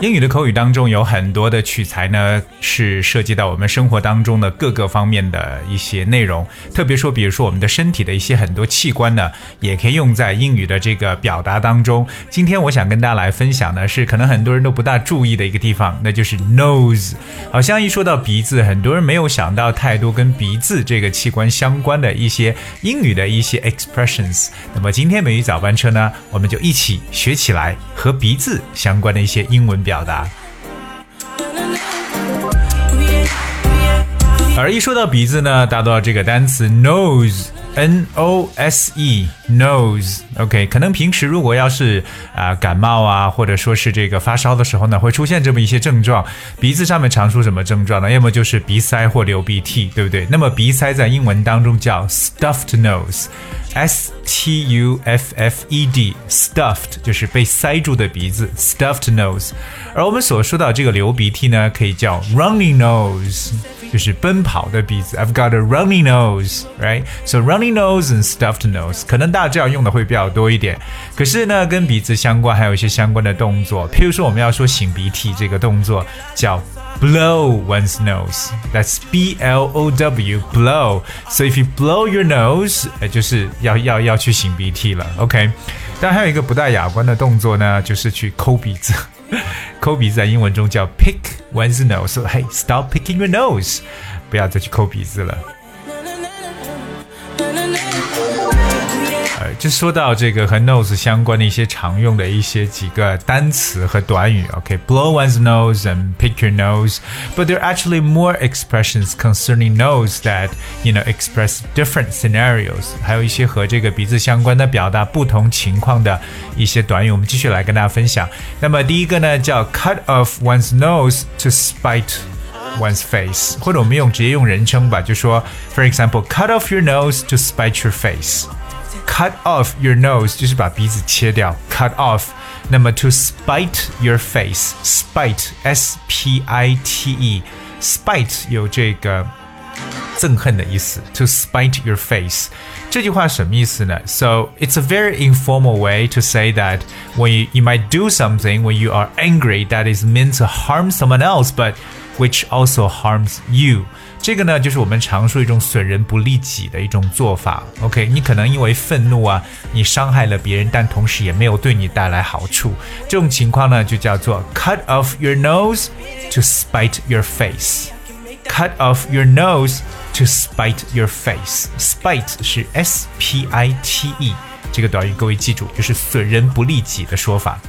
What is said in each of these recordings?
英语的口语当中有很多的取材呢，是涉及到我们生活当中的各个方面的一些内容。特别说，比如说我们的身体的一些很多器官呢，也可以用在英语的这个表达当中。今天我想跟大家来分享的是，可能很多人都不大注意的一个地方，那就是 nose。好像一说到鼻子，很多人没有想到太多跟鼻子这个器官相关的一些英语的一些 expressions。那么今天美语早班车呢，我们就一起学起来和鼻子相关的一些英文。表达。而一说到鼻子呢，大多这个单词 nose nose，n o s e，nose，OK，可能平时如果要是啊感冒啊，或者说是这个发烧的时候呢，会出现这么一些症状。鼻子上面常出什么症状呢？要么就是鼻塞或流鼻涕，对不对？那么鼻塞在英文当中叫 stuffed nose。S T U F F E D，stuffed 就是被塞住的鼻子，stuffed nose。而我们所说到这个流鼻涕呢，可以叫 runny nose，就是奔跑的鼻子。I've got a runny nose，right？So nose and stuffed nose，可能大家这样用的会比较多一点。可是呢，跟鼻子相关还有一些相关的动作，譬如说我们要说擤鼻涕这个动作叫。blow one's nose. That's B L O W blow. So if you blow your nose，呃，就是要要要去擤鼻涕了。OK，但还有一个不大雅观的动作呢，就是去抠鼻子。抠鼻子在英文中叫 pick one's nose. So hey, stop picking your nose，不要再去抠鼻子了。呃，就说到这个和 nose 相关的一些常用的一些几个单词和短语。OK，blow、okay? one's nose and pick your nose, but there are actually more expressions concerning nose that you know express different scenarios。还有一些和这个鼻子相关的表达不同情况的一些短语，我们继续来跟大家分享。那么第一个呢，叫 cut off one's nose to spite。one's face，或者我们用直接用人称吧，就说，for example，cut off your nose to spite your face。 cut off your nose 就是把鼻子切掉，cut off。那么 to spite your face，spite s p i t e，spite 有这个憎恨的意思，to spite your face。这句话什么意思呢？So it's a very informal way to say that when you, you might do something when you are angry that is meant to harm someone else, but which also harms you。这个呢，就是我们常说一种损人不利己的一种做法。OK，你可能因为愤怒啊，你伤害了别人，但同时也没有对你带来好处。这种情况呢，就叫做 cut off your nose to spite your face。cut off your nose to spite your face。spite 是 S P I T E，这个短语各位记住，就是损人不利己的说法。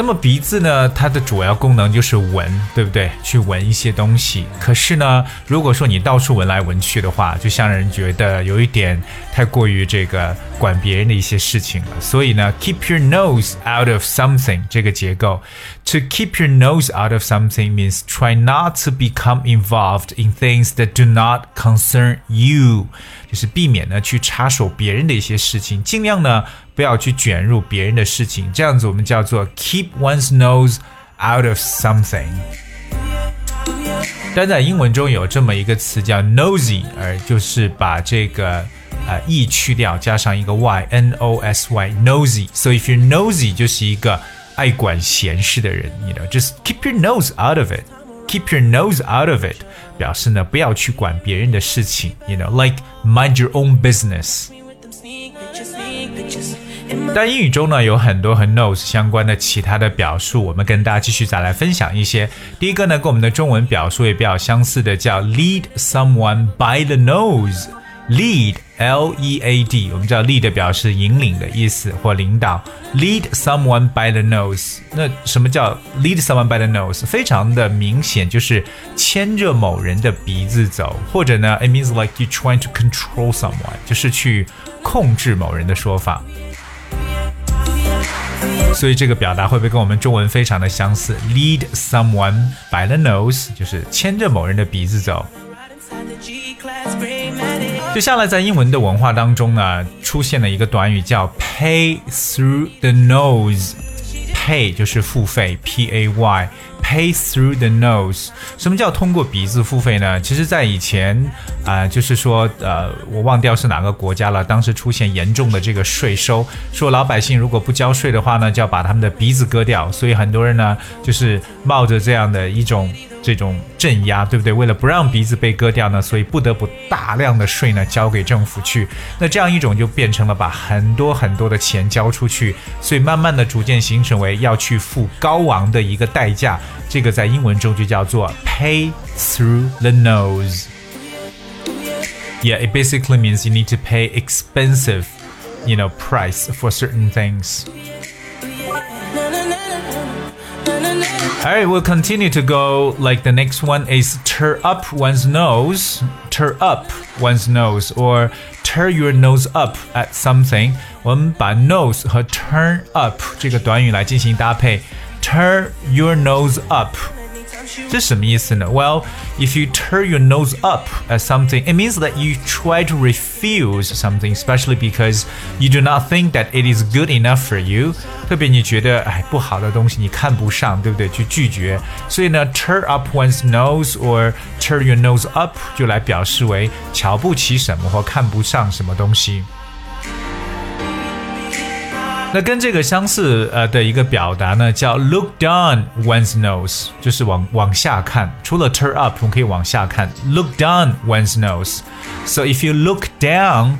那么鼻子呢？它的主要功能就是闻，对不对？去闻一些东西。可是呢，如果说你到处闻来闻去的话，就像让人觉得有一点太过于这个管别人的一些事情了。所以呢，keep your nose out of something 这个结构，to keep your nose out of something means try not to become involved in things that do not concern you，就是避免呢去插手别人的一些事情，尽量呢。不要去卷入别人的事情，这样子我们叫做 keep one's nose out of something。但在英文中有这么一个词叫 nosy，而就是把这个呃 e 去掉，加上一个 y，n o s y，nosy。So if you're nosy，就是一个爱管闲事的人，you know，just keep your nose out of it，keep your nose out of it，表示呢不要去管别人的事情，you know，like mind your own business。 但英语中呢，有很多和 nose 相关的其他的表述，我们跟大家继续再来分享一些。第一个呢，跟我们的中文表述也比较相似的，叫 lead someone by the nose。lead L E A D，我们知道 lead 表示引领的意思或领导。lead someone by the nose，那什么叫 lead someone by the nose？非常的明显，就是牵着某人的鼻子走，或者呢，it means like you trying to control someone，就是去控制某人的说法。所以这个表达会不会跟我们中文非常的相似？Lead someone by the nose，就是牵着某人的鼻子走。接下来在英文的文化当中呢，出现了一个短语叫 pay through the nose。pay 就是付费，P A Y。Pay through the nose。什么叫通过鼻子付费呢？其实，在以前啊、就是说，呃，我忘掉是哪个国家了。当时出现严重的这个税收，说老百姓如果不交税的话呢，就要把他们的鼻子割掉。所以很多人呢，就是冒着这样的一种。这种镇压，对不对？为了不让鼻子被割掉呢，所以不得不大量的税呢交给政府去。那这样一种就变成了把很多很多的钱交出去，所以慢慢的逐渐形成为要去付高昂的一个代价。这个在英文中就叫做 pay through the nose。Yeah, it basically means you need to pay expensive, you know, price for certain things. Alright, we'll continue to go. Like the next one is turn up one's nose, turn up one's nose, or turn your nose up at something. 我们把 nose 和 turn up 这个短语来进行搭配。 Turn your nose up. 这什么意思呢？Well, if you turn your nose up at something, it means that you try to refuse something, especially because you do not think that it is good enough for you. 特别你觉得哎不好的东西你看不上，对不对？去拒绝。所以呢，turn up one's nose or turn your nose up 就来表示为瞧不起什么或看不上什么东西。 那跟这个相似呃的一个表达呢，叫 look down one's nose，就是往往下看。除了 turn up，我们可以往下看，look down one's nose。So if you look down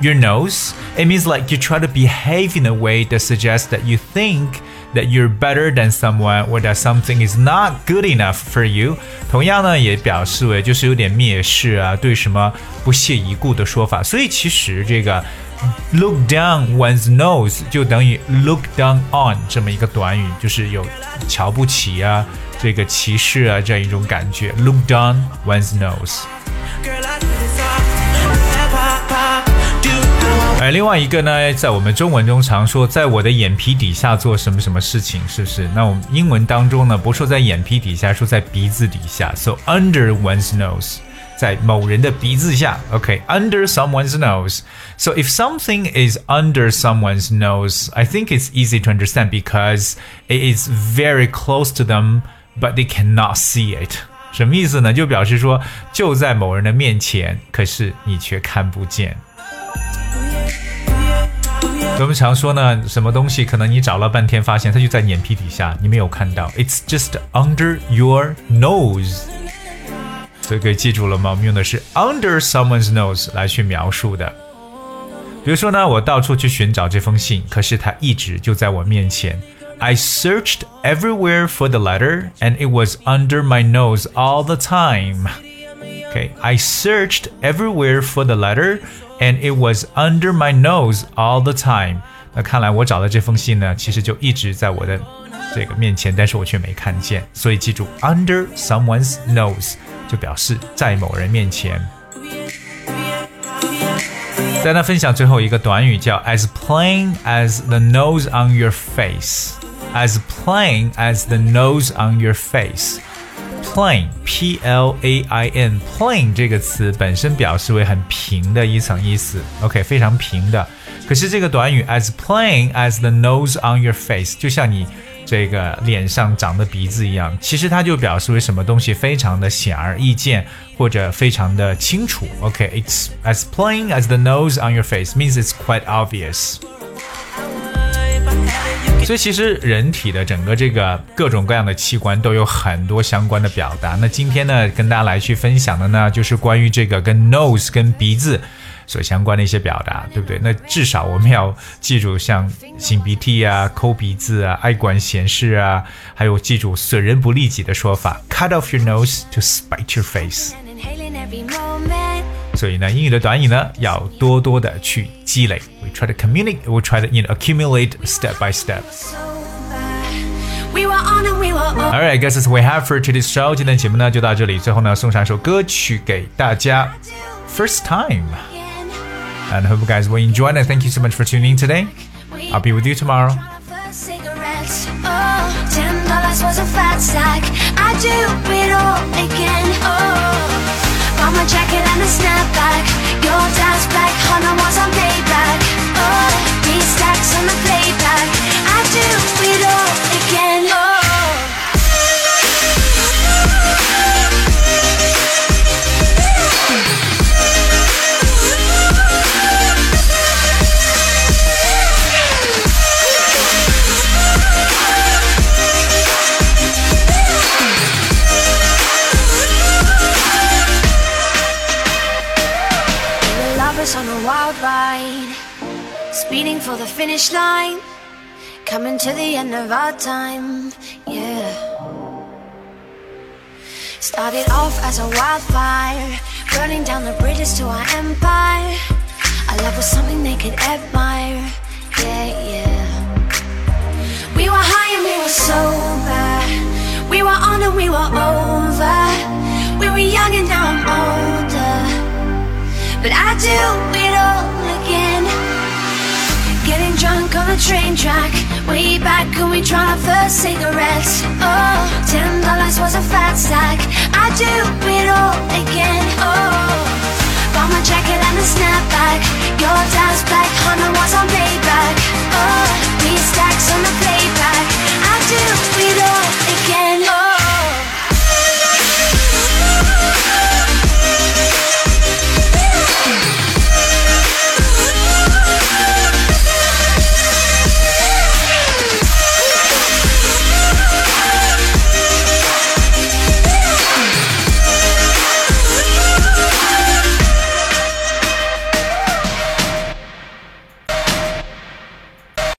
your nose, it means like you try to behave in a way that suggests that you think that you're better than someone or that something is not good enough for you。同样呢，也表示为就是有点蔑视啊，对什么不屑一顾的说法。所以其实这个。 Look down one's nose 就等于 look down on 这么一个短语，就是有瞧不起啊、这个歧视啊这样一种感觉。Look down one's nose。哎，另外一个呢，在我们中文中常说，在我的眼皮底下做什么什么事情，是不是？那我们英文当中呢，不说在眼皮底下，说在鼻子底下，so under one's nose。在某人的鼻子下，OK，under、okay, someone's nose. So if something is under someone's nose, I think it's easy to understand because it is very close to them, but they cannot see it. 什么意思呢？就表示说就在某人的面前，可是你却看不见。我们常说呢，什么东西可能你找了半天，发现它就在眼皮底下，你没有看到。It's just under your nose. 所以可以记住了吗？我们用的是 under someone's nose 来去描述的。比如说呢，我到处去寻找这封信，可是它一直就在我面前。I searched everywhere for the letter, and it was under my nose all the time. Okay, I searched everywhere for the letter, and it was under my nose all the time. 那看来我找的这封信呢，其实就一直在我的这个面前，但是我却没看见。所以记住，under someone's nose。 表示在某人面前。再来分享最后一个短语叫 as plain as the nose on your face。as plain as the nose on your face。plain p l a i n plain 这个词本身表示为很平的一层意思，OK 非常平的。可是这个短语 as plain as the nose on your face，就像你这个脸上长的鼻子一样，其实它就表示为什么东西非常的显而易见，或者非常的清楚。OK，it's、as plain as the nose on your face means it's quite obvious。所以其实人体的整个这个各种各样的器官都有很多相关的表达。那今天呢，跟大家来去分享的呢，就是关于这个跟 nose 跟鼻子。所相关的一些表达，对不对？那至少我们要记住，像擤鼻涕啊、抠鼻子啊、爱管闲事啊，还有记住损人不利己的说法，cut off your nose to spite your face。所以呢，英语的短语呢，要多多的去积累。We try to communicate, we try to you know accumulate step by step. Alright, I guess that's we have for today's show. 今天节目呢就到这里，最后呢送上一首歌曲给大家，First Time。And I hope you guys will enjoy it. Thank you so much for tuning in today. I'll be with you tomorrow. my speeding for the finish line, coming to the end of our time, yeah. Started off as a wildfire, burning down the bridges to our empire. Our love was something they could admire, yeah, yeah. We were high and we were sober, we were on and we were over. We were young and now I'm older, but I do it all on the train track. Way back when we tried our first cigarettes. Oh, ten dollars was a fat stack I'd do it all again, oh Bought my jacket and a snapback. Your dad's black Honda was on payback Oh, three stacks on the playback.